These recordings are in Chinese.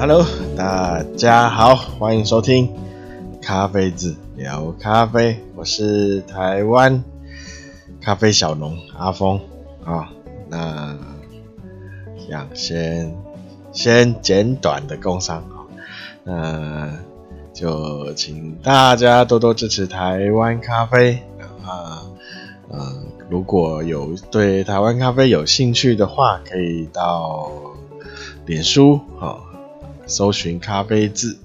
Hello，大家好，欢迎收听咖啡志聊咖啡，我是台湾咖啡小农阿峰啊。那想先先简短的工商啊，那就请大家多多支持台湾咖啡啊，呃，如果有对台湾咖啡有兴趣的话，可以到脸书啊。搜寻咖啡志，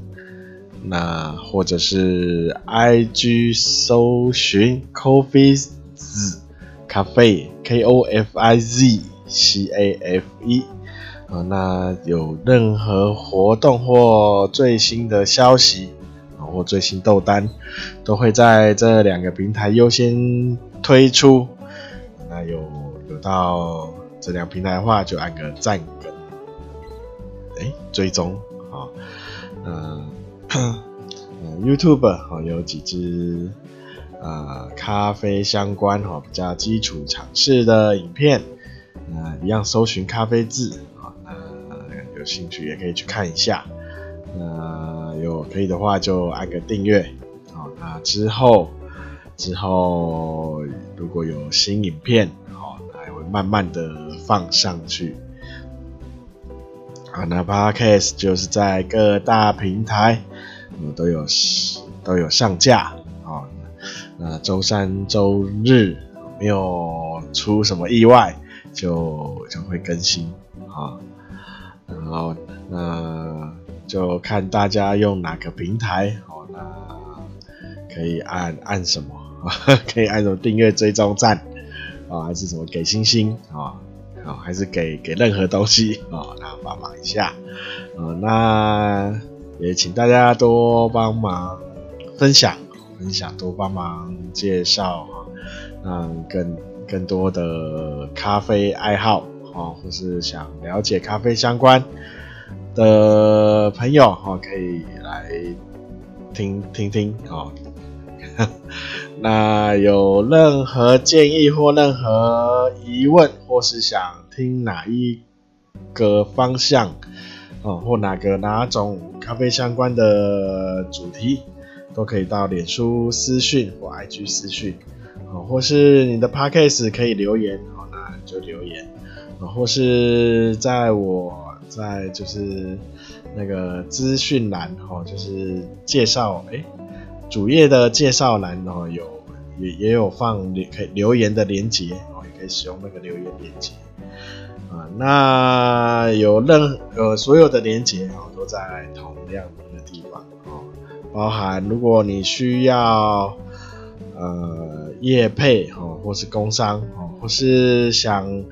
那或者是 IG 搜寻 Coffeez 咖啡 K O F I Z C A F E 啊，那有任何活动或最新的消息啊，或最新豆单，都会在这两个平台优先推出。那有有到这两平台的话，就按个赞跟哎追踪。啊，嗯、呃、YouTube 啊有几支、呃、咖啡相关哈比较基础尝试的影片，呃一样搜寻咖啡字啊，那、有兴趣也可以去看一下，呃有可以的话就按个订阅，好，那之后之后如果有新影片，好，还会慢慢的放上去。啊，那 Podcast 就是在各大平台，嗯，都有都有上架啊。那周三、周日没有出什么意外，就就会更新啊。然后那就看大家用哪个平台哦，那可以按按什么，可以按什么订阅、追踪、赞啊，还是什么给星星啊？啊，还是给给任何东西啊，那帮忙一下，啊，那也请大家多帮忙分享，分享多帮忙介绍啊，让更更多的咖啡爱好啊，或是想了解咖啡相关的朋友啊，可以来听听听啊。那有任何建议或任何疑问，或是想听哪一个方向，哦，或哪个哪种咖啡相关的主题，都可以到脸书私讯或 IG 私讯，哦，或是你的 Podcast 可以留言，哦，那就留言，哦，或是在我在就是那个资讯栏，哦，就是介绍，哎。主页的介绍栏哦，有也也有放留可以留言的连接哦，也可以使用那个留言连接啊。那有任呃所有的连接哦，都在同样的一个地方哦，包含如果你需要呃业配哦，或是工商哦，或是想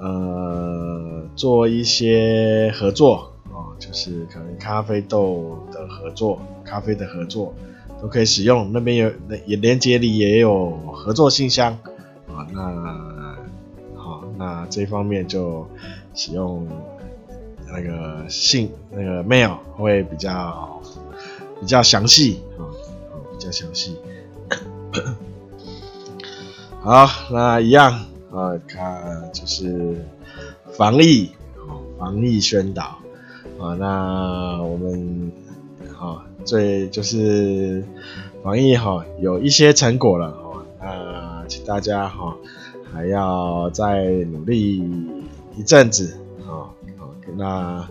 呃做一些合作哦，就是可能咖啡豆的合作，咖啡的合作。都可以使用，那边有那也连接里也有合作信箱。啊，那好，那这方面就使用那个信那个 mail 会比较比较详细。啊，比较详细。好，那一样啊，看就是防疫防疫宣导。啊，那我们好。最就是防疫哈有一些成果了哈，那请大家哈还要再努力一阵子啊，那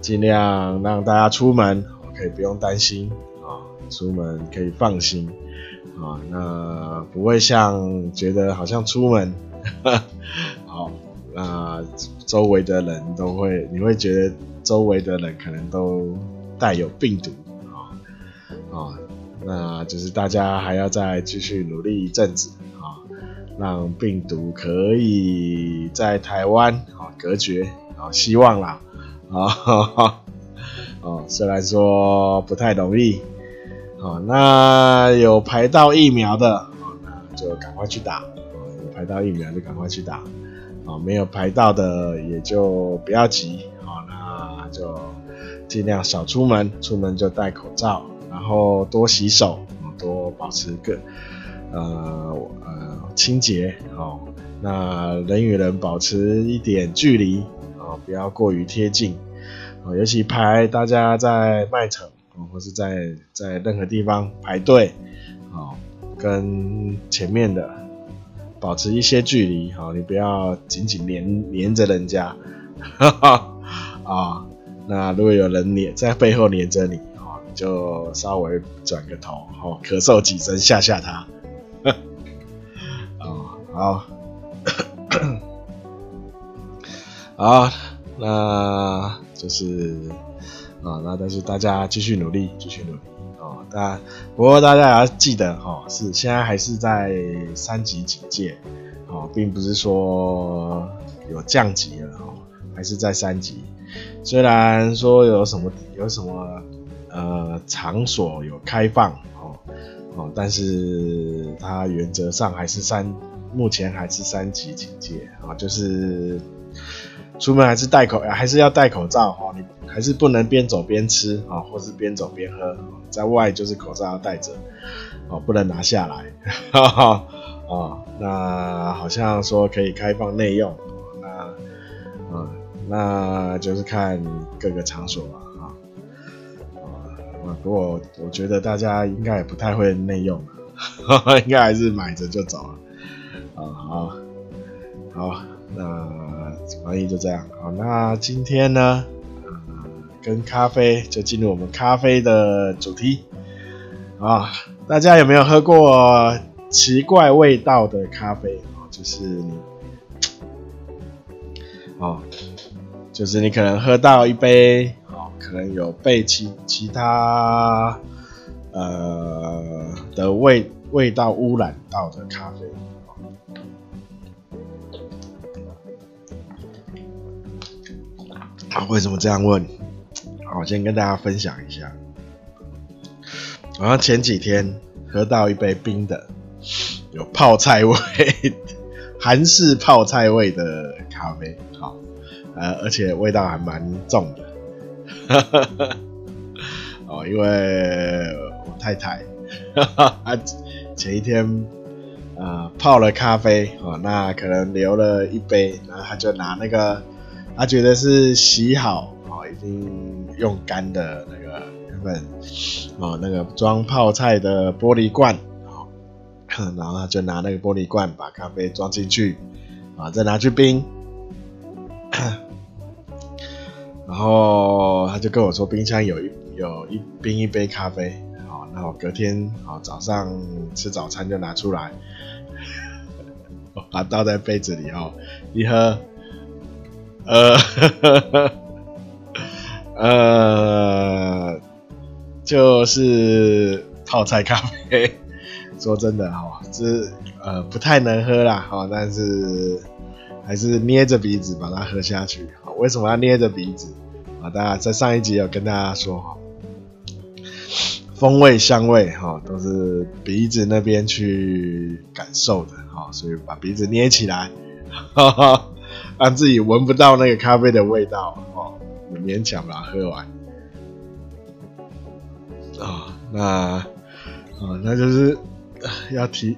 尽量让大家出门可以不用担心啊，出门可以放心啊，那不会像觉得好像出门，好，那周围的人都会，你会觉得周围的人可能都带有病毒。啊、那就是大家还要再继续努力一阵子啊、让病毒可以在台湾啊、隔绝啊、希望啦啊，哦，哦，虽然说不太容易，哦，那有排到疫苗的，哦，那就赶快去打，哦，有排到疫苗就赶快去打，哦，没有排到的也就不要急，哦，那就尽量少出门，出门就戴口罩。然后多洗手，多保持个呃呃清洁哦。那人与人保持一点距离哦，不要过于贴近哦，尤其排大家在卖场哦，或是在在任何地方排队，哦，跟前面的保持一些距离，好，你不要紧紧黏黏着人家，哈 哈，啊，那如果有人黏在背后黏着你，就稍微转个头，哦，咳嗽几声吓吓他，哦，好，好，那。就是啊，那但是大家继续努力，继续努力哦。但不过大家也要记得哈，是现在还是在三级警戒哦，并不是说有降级了哦，还是在三级。虽然说有什么有什么呃场所有开放哦哦，但是它原则上还是三，目前还是三级警戒啊，就是。出门还是戴口，还是要戴口罩哈。你还是不能边走边吃啊，或是边走边喝。在外就是口罩要戴着，哦，不能拿下来。哈哈，哦，那好像说可以开放内用，那啊，那就是看各个场所了，不过我觉得大家应该也不太会内用，应该还是买着就走了。啊，好，好，那。翻译就这样，好，那今天呢，跟咖啡就进入我们咖啡的主题啊。大家有没有喝过奇怪味道的咖啡？哦，就是你，哦，就是你可能喝到一杯，可能有被其其他呃的味味道污染到的咖啡。啊，为什么这样问？好，我先跟大家分享一下。好像前几天喝到一杯冰的，有泡菜味，韩式泡菜味的咖啡，好，呃，而且味道还蛮重的。哈 哈哦，因为我太太，她前一天啊、呃、泡了咖啡，哦，那可能留了一杯，然后她就拿那个。他觉得是洗好哦，已经用干的那个原本哦，那个装泡菜的玻璃罐哦，然后他就拿那个玻璃罐把咖啡装进去啊，再拿去冰，然后他就跟我说冰箱有一有一冰一杯咖啡，好，那我隔天好早上吃早餐就拿出来，把它倒在杯子里哦，一喝。呃，呃，就是泡菜咖啡。说真的哈，这呃不太能喝啦哈，但是还是捏着鼻子把它喝下去。为什么要捏着鼻子？啊，大家在上一集有跟大家说哈，风味、香味哈都是鼻子那边去感受的哈，所以把鼻子捏起来。哈哈。让自己闻不到那个咖啡的味道哦，勉强把它喝完啊、那啊、那就是要提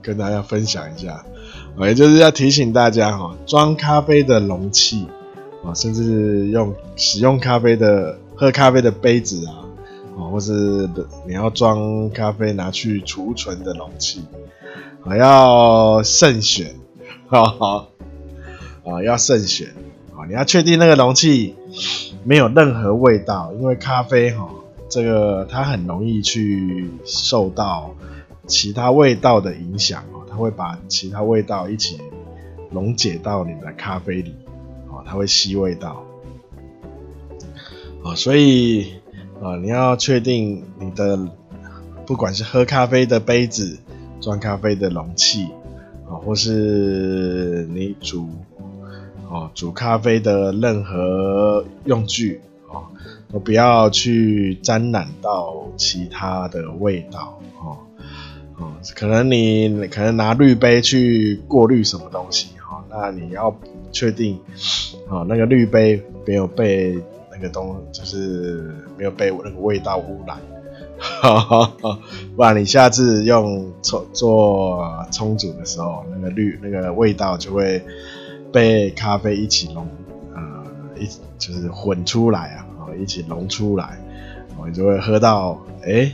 跟大家分享一下，也就是要提醒大家哈，装咖啡的容器啊，甚至用使用咖啡的喝咖啡的杯子啊，啊或是你要装咖啡拿去储存的容器啊，要慎选，哈哈。啊，要慎选啊！你要确定那个容器没有任何味道，因为咖啡哈，这个它很容易去受到其他味道的影响，会把其他味道一起溶解到你的咖啡里哦，它会吸味道哦，所以啊，你要确定你的不管是喝咖啡的杯子、装咖啡的容器啊，或是你煮。哦，煮咖啡的任何用具哦，都不要去沾染到其他的味道哦哦，可能你可能拿滤杯去过滤什么东西哈，那你要确定哦，那个滤杯没有被那个东就是没有被那个味道污染，哈哈，不然你下次用冲做冲煮的时候，那个滤那个味道就会。被咖啡一起溶，呃，一就是混出来啊，哦，一起浓出来，哦，你就会喝到哎、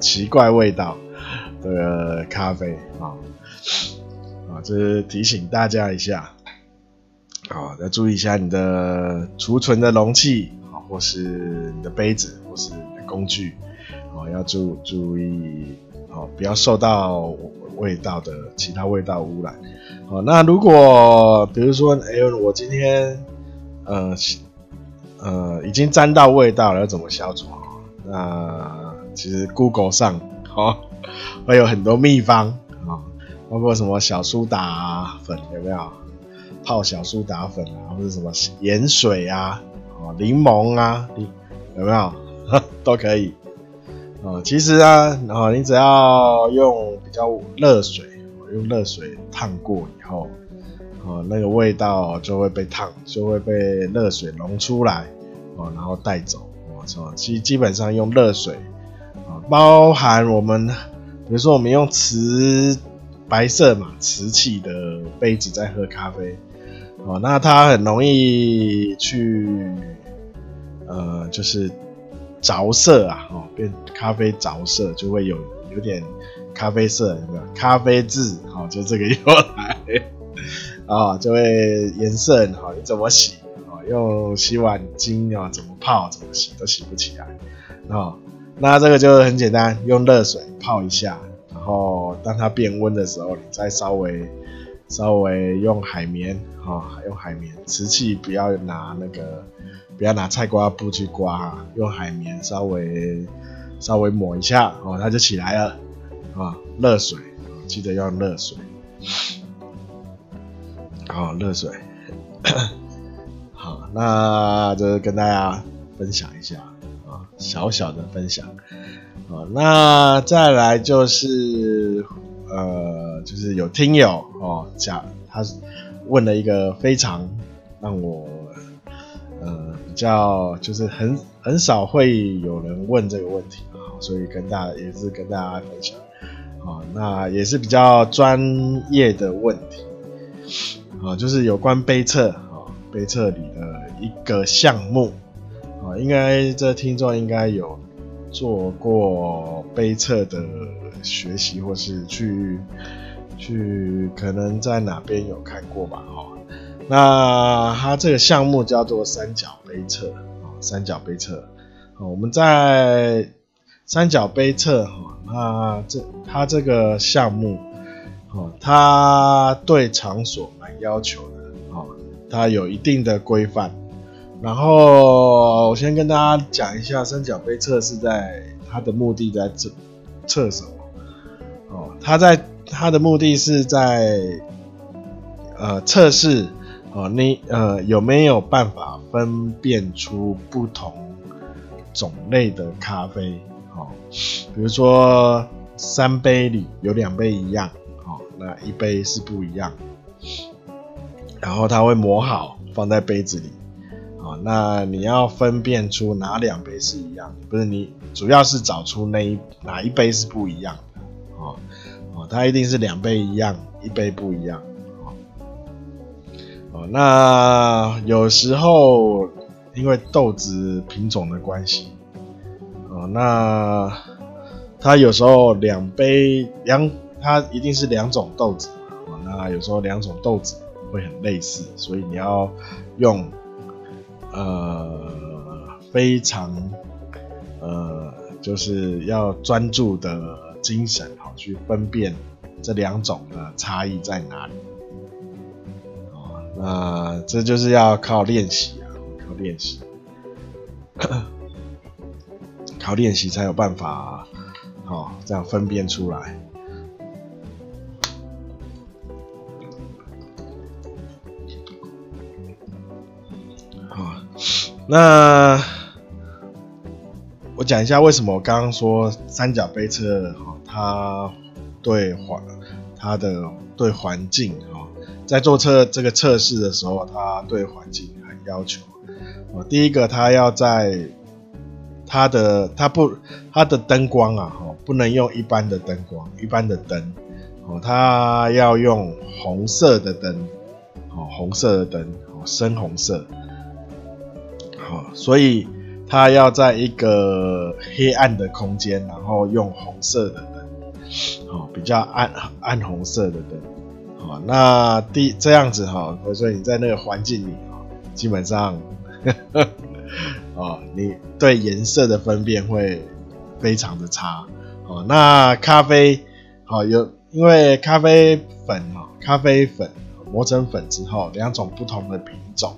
奇怪味道的咖啡啊啊，这是提醒大家一下，啊，要注意一下你的储存的容器啊，或是你的杯子，或是你的工具，哦，要注注意，哦，不要受到味道的其他味道污染。哦，那如果比如说，哎、欸，我今天呃呃已经沾到味道了，要怎么消除？那其实 Google 上哦会有很多秘方啊、包括什么小苏打粉有没有？泡小苏打粉啊，或者什么盐水啊，哦，柠檬啊，有没有？都可以。哦，其实啊，哦，你只要用比较热水。用热水烫过以后，哦，那个味道就会被烫，就会被热水溶出来，哦，然后带走。我操，基基本上用热水，啊，包含我们，比如说我们用瓷白色嘛，瓷器的杯子在喝咖啡，哦，那它很容易去，呃，就是着色啊，哦，变咖啡着色就会有有点。咖啡色有没有？咖啡渍，好，就这个由来啊，就会颜色很好。你怎么洗啊？用洗碗精啊，怎么泡怎么洗都洗不起来啊。那这个就很简单，用热水泡一下，然后当它变温的时候，你再稍微稍微用海绵啊，用海绵，瓷器不要拿那个，不要拿菜瓜布去刮，用海绵稍微稍微抹一下哦，它就起来了。啊，热水，记得要热水。好，热水。好，那就跟大家分享一下，小小的分享。啊，那再来就是呃，就是有听友哦讲，他问了一个非常让我呃比较就是很很少会有人问这个问题啊，所以跟大也是跟大家分享。啊，那也是比较专业的问题啊，就是有关杯测啊，杯测里的一个项目应该这听众应该有做过杯测的学习，或是去去可能在哪边有看过吧？哈，那它这个项目叫做三角杯测啊，三角杯测啊，我们在。三角杯测哈，那这它这个项目，哦，它对场所蛮要求的，哦，它有一定的规范。然后我先跟大家讲一下，三角杯测试在它的目的在测测什么？哦，它在它的目的是在呃测试哦，你呃有没有办法分辨出不同种类的咖啡？哦，比如说三杯里有两杯一样，哦，那一杯是不一样，然后它会磨好放在杯子里，那你要分辨出哪两杯是一样，不是你主要是找出那一哪一杯是不一样的，哦，哦，它一定是两杯一样，一杯不一样，哦，哦，那有时候因为豆子品种的关系。哦，那它有时候两杯两，它一定是两种豆子嘛。哦，那有时候两种豆子会很类似，所以你要用呃非常呃就是要专注的精神，好去分辨这两种的差异在哪里。哦，那这就是要靠练习啊，靠练习。靠练习才有办法，哦，这样分辨出来。那我讲一下为什么我刚刚说三角杯测，哈，它对环，它的对环境，哈，在做测这个测试的时候，它对环境很要求。哦，第一个，它要在它的它不它的灯光啊，哈，不能用一般的灯光，一般的灯，哦，它要用红色的灯，哦，红色的灯，哦，深红色，哦，所以它要在一个黑暗的空间，然后用红色的灯，哦，比较暗暗红色的灯，好，那第这样子哈，所以你在那个环境里啊，基本上，哦，你对颜色的分辨会非常的差，哦，那咖啡，好有，因为咖啡粉哈，咖啡粉磨成粉之后，两种不同的品种。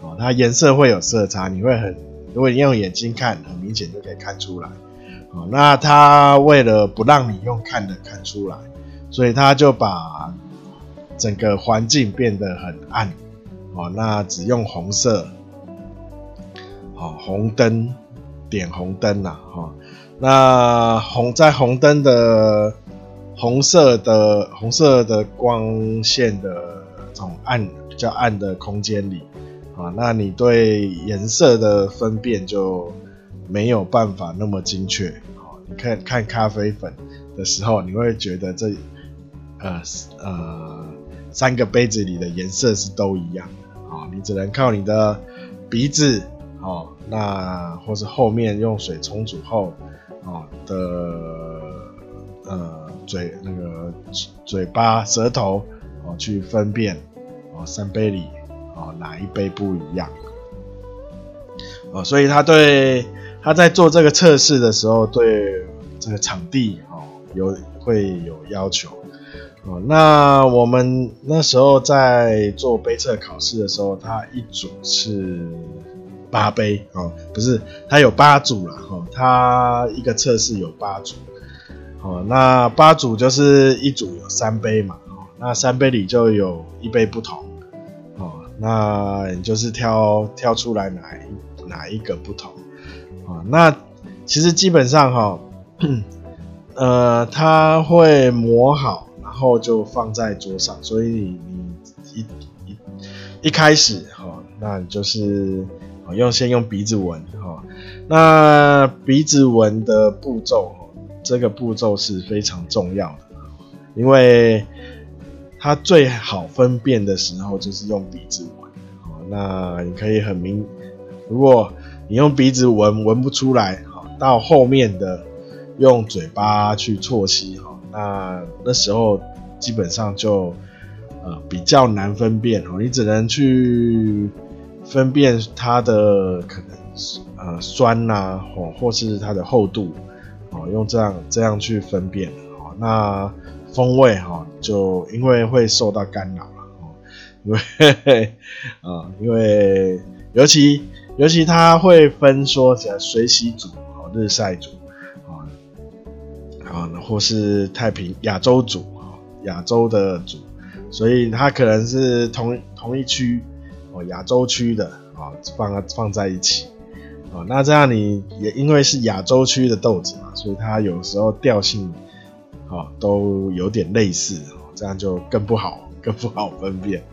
哦，它颜色会有色差，你会很，如果你用眼睛看，很明显就可以看出来。哦，那它为了不让你用看的看出来，所以它就把整个环境变得很暗。哦，那只用红色，哦，红灯点红灯呐，哈，那红在红灯的红色的红色的光线的这种暗比较暗的空间里。啊，那你对颜色的分辨就没有办法那么精确。好，你看看咖啡粉的时候，你会觉得这呃呃三个杯子里的颜色是都一样。啊，你只能靠你的鼻子，哦，那或是后面用水冲煮后，啊的呃嘴那个嘴巴舌头，哦去分辨，哦三杯里。哦，哪一杯不一样？哦，所以他对他在做这个测试的时候，对这个场地哦有会有要求。哦，那我们那时候在做杯测考试的时候，他一组是八杯哦，不是，他有八组了哈，他一个测试有八组。哦，那八组就是一组有三杯嘛，哦，那三杯里就有一杯不同。那你就是挑挑出来哪一哪一个不同啊？那其实基本上哈，呃，它会磨好，然后就放在桌上，所以你你一一一开始哈，那你就是用先用鼻子闻哈。那鼻子闻的步骤，这个步骤是非常重要的，因为。它最好分辨的时候就是用鼻子闻，哦，那你可以很明，如果你用鼻子闻闻不出来，哈，到后面的用嘴巴去啜吸，哈，那那时候基本上就呃比较难分辨，哦，你只能去分辨它的可能呃酸呐，或或是它的厚度，哦，用这样这样去分辨，哦，那。风味哈，就因为会受到干扰了哦，因为啊，因为尤其尤其它会分说像水洗组、日晒组啊，啊，或是太平亚洲组啊，亚洲的组，所以它可能是同同一区哦，亚洲区的啊，放放在一起啊，那这样你也因为是亚洲区的豆子嘛，所以它有时候调性。哦，都有点类似，这样就更不好，更不好分辨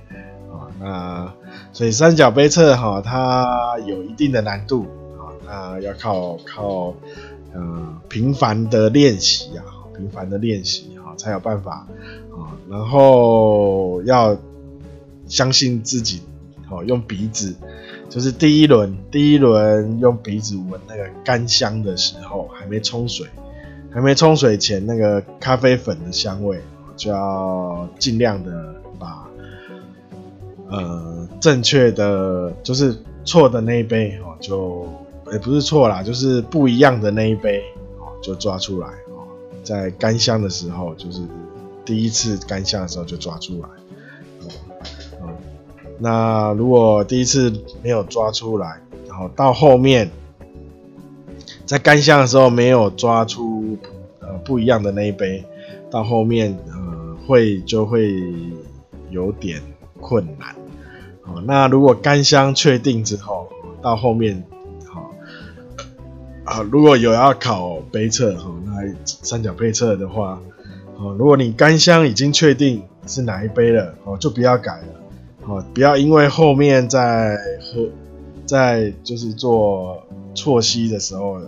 啊。那所以三角杯测哈，它有一定的难度啊，那要靠靠呃频繁的练习啊，频繁的练习哈，才有办法啊。然后要相信自己，哦，用鼻子，就是第一轮第一轮用鼻子闻那个干香的时候，还没冲水。还没冲水前，那个咖啡粉的香味就要尽量的把呃正确的，就是错的那一杯哦，就也不是错啦，就是不一样的那一杯哦，就抓出来哦，在干香的时候，就是第一次干香的时候就抓出来，那如果第一次没有抓出来，然后到后面。在干香的时候没有抓出呃不一样的那一杯，到后面呃会就会有点困难。好，那如果干香确定之后，到后面好啊，如果有要考杯测哈，那三角杯测的话，好，如果你干香已经确定是哪一杯了，哦，就不要改了，好，不要因为后面在喝在就是做错吸的时候。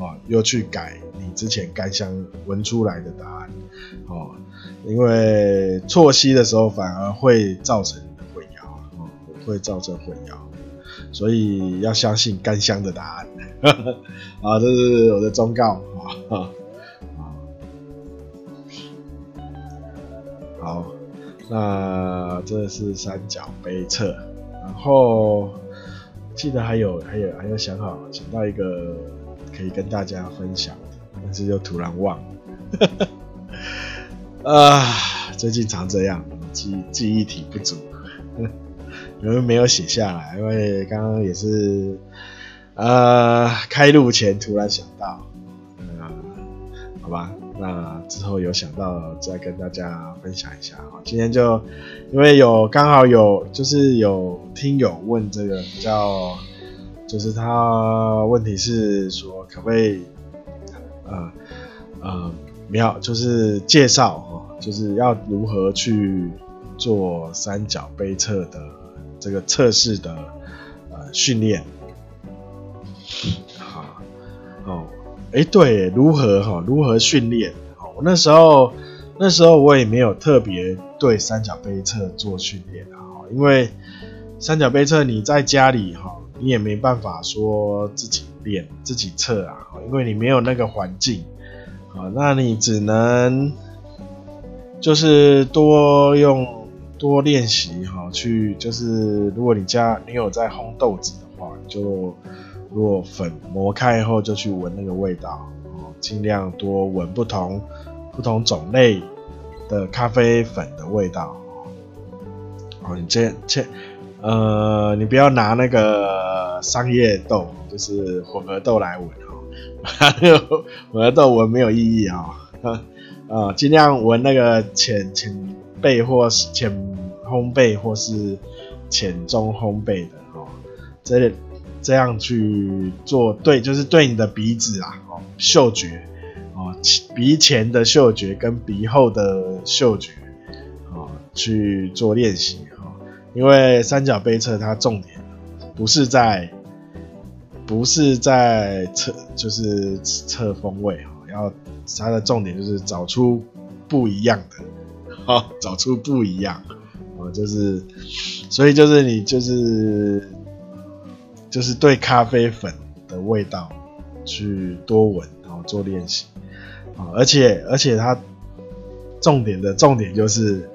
哦，又去改你之前干香闻出来的答案，哦，因为错吸的时候反而会造成混淆，哦，会造成混淆，所以要相信干香的答案。啊，这是我的忠告啊。好，那这是三角杯测，然后记得还有还有还有想好想到一个可以跟大家分享的，但是又突然忘了。啊，最近常这样，记记忆体不足，因为没有写下来，因为刚刚也是呃开录前突然想到，嗯，好吧。那之后有想到再跟大家分享一下啊。今天就因为有刚好有就是有听友问这个比较，就是他问题是说可不可以呃呃没有就是介绍哦，就是要如何去做三角杯测的这个测试的呃训练。哎，对，如何哈？如何训练？我那时候，那时候我也没有特别对三角杯测做训练啊，因为三角杯测你在家里哈，你也没办法说自己练、自己测啊，因为你没有那个环境啊，那你只能就是多用、多练习哈，去就是如果你家你有在烘豆子的话，就。如果粉磨开以后，就去闻那个味道哦，尽量多闻不同不同种类的咖啡粉的味道哦。你这这呃，你不要拿那个商业豆，就是混合豆来闻哦，混合豆闻没有意义啊啊，呃，尽量闻那个浅浅焙或是浅烘焙或是浅中烘焙的哦，这里。这样去做，对，就是对你的鼻子啊，哦，嗅觉，哦，鼻前的嗅觉跟鼻后的嗅觉，哦，去做练习哈。因为三角杯测它重点不是在，不是在测，就是测风味哈，要它的重点就是找出不一样的，哈，找出不一样，哦，就是，所以就是你就是。就是对咖啡粉的味道去多闻，然后做练习。啊，而且而且它重点的重点就是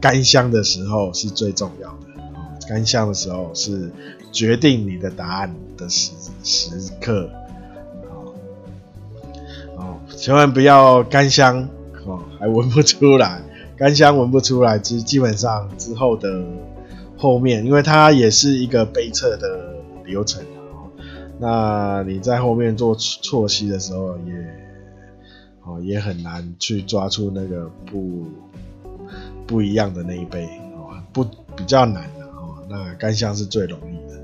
干香的时候是最重要的。啊，干香的时候是决定你的答案的时时刻。啊，千万不要干香哦还闻不出来，干香闻不出来，基基本上之后的后面，因为它也是一个杯测的。流程啊，那你在后面做错吸的时候也，哦也很难去抓出那个不不一样的那一杯哦，不比较难的哦。那干香是最容易的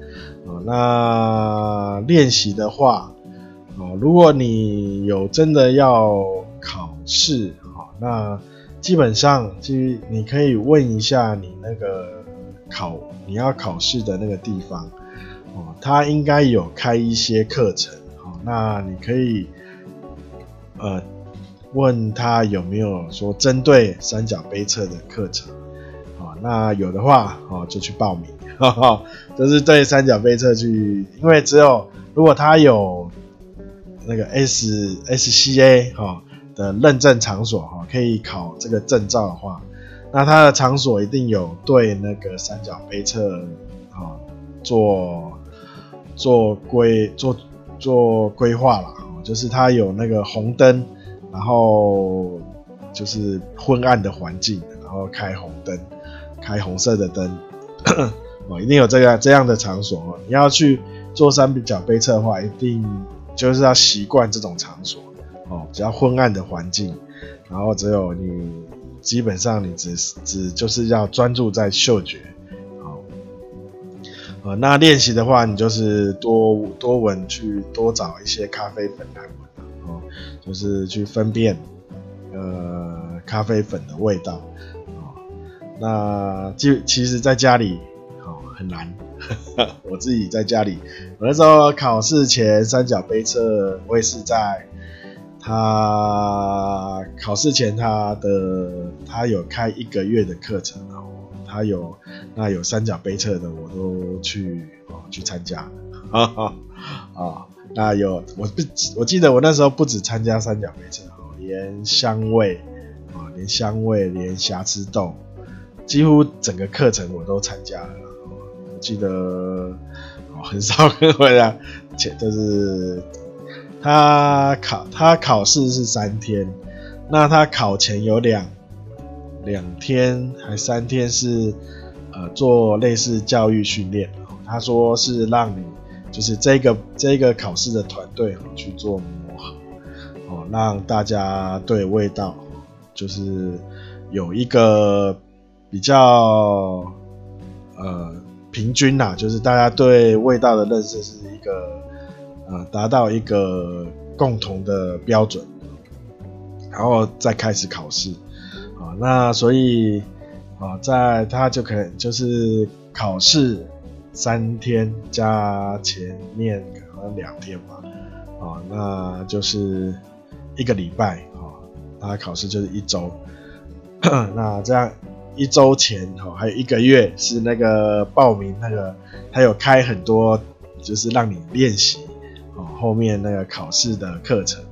哦。那练习的话哦，如果你有真的要考试哦，那基本上就你可以问一下你那个考你要考试的那个地方。哦，他应该有开一些课程，哦，那你可以，呃，问他有没有说针对三角杯测的课程，哦，那有的话，哦，就去报名，哈哈，就是对三角杯测去，因为只有如果他有那个 S S C A 哈的认证场所哈，可以考这个证照的话，那他的场所一定有对那个三角杯测，哈，做。做规做做规划啦，就是它有那个红灯，然后就是昏暗的环境，然后开红灯，开红色的灯，哦，一定有这个这样的场所哦。你要去做三角杯测的话，一定就是要习惯这种场所哦，比较昏暗的环境，然后只有你基本上你只只就是要专注在嗅觉。呃，那练习的话，你就是多多闻，去多找一些咖啡粉来闻，啊，就是去分辨，呃，咖啡粉的味道，啊，那就其实在家里，哦，很难，我自己在家里，我那时候考试前三角杯测，我也是在他考试前他的他有开一个月的课程哦。他有那有三角杯测的，我都去哦去参加，啊 啊啊，那有我不我记得我那时候不止参加三角杯测，哦连香味啊，连香味，连瑕疵豆，几乎整个课程我都参加了。我记得哦很少跟回来，且就是他考他考试是三天，那他考前有两。两天还三天是呃做类似教育训练，他说是让你就是这个这个考试的团队去做磨合哦，让大家对味道就是有一个比较呃平均呐，就是大家对味道的认识是一个呃达到一个共同的标准，然后再开始考试。那所以啊，在他就可能就是考试三天加前面可能两天吧，啊，那就是一个礼拜啊，他考试就是一周，那这样一周前哦，还有一个月是那个报名那个，他有开很多就是让你练习哦，后面那个考试的课程。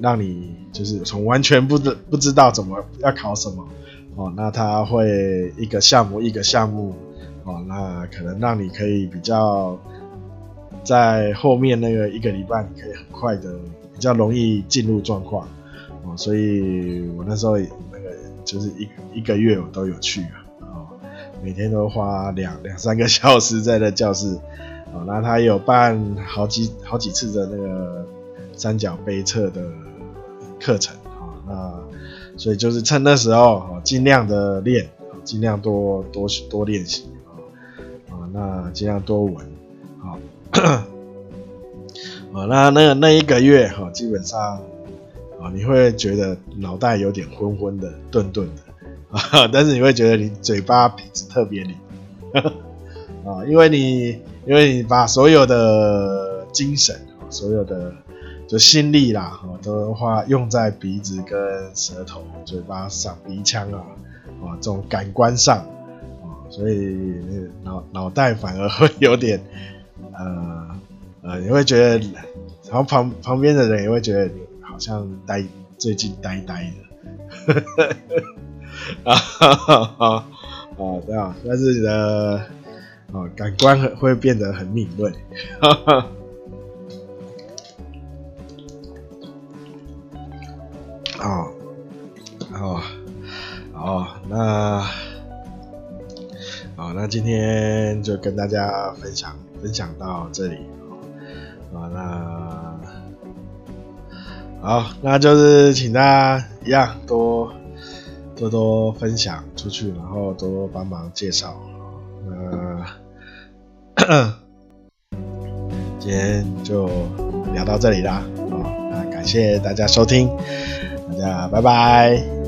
让你就是从完全不知不知道怎么要考什么哦，那他会一个项目一个项目哦，那可能让你可以比较在后面那个一个礼拜，你可以很快的比较容易进入状况哦，所以我那时候那个就是一一个月我都有去啊，哦，每天都花两两三个小时在那教室哦，那他有办好几好几次的那个。三角杯测的课程啊，那所以就是趁那时候啊，尽量的练，尽量多多多练习啊，啊，那尽量多闻，好，啊，那那那一个月哈，基本上啊，你会觉得脑袋有点昏昏的、钝钝的 啊，但是你会觉得你嘴巴鼻子特别灵 啊，因为你因为你把所有的精神，所有的就心力啦，哦，都花用在鼻子跟舌头、嘴巴上、鼻腔啊，啊，这种感官上，啊，所以脑脑袋反而会有点，呃呃，你会觉得，然后旁旁边的人也会觉得你好像呆，最近呆呆的，啊哈哈哈，啊，对啊，但是你的啊感官会变得很敏锐，哈哈。哦，哦，哦，那，好，那今天就跟大家分享分享到这里，啊，那，好，那就是请大家一样多多多分享出去，然后多多帮忙介绍，那，今天就聊到这里啦，啊，感谢大家收听。大家拜拜。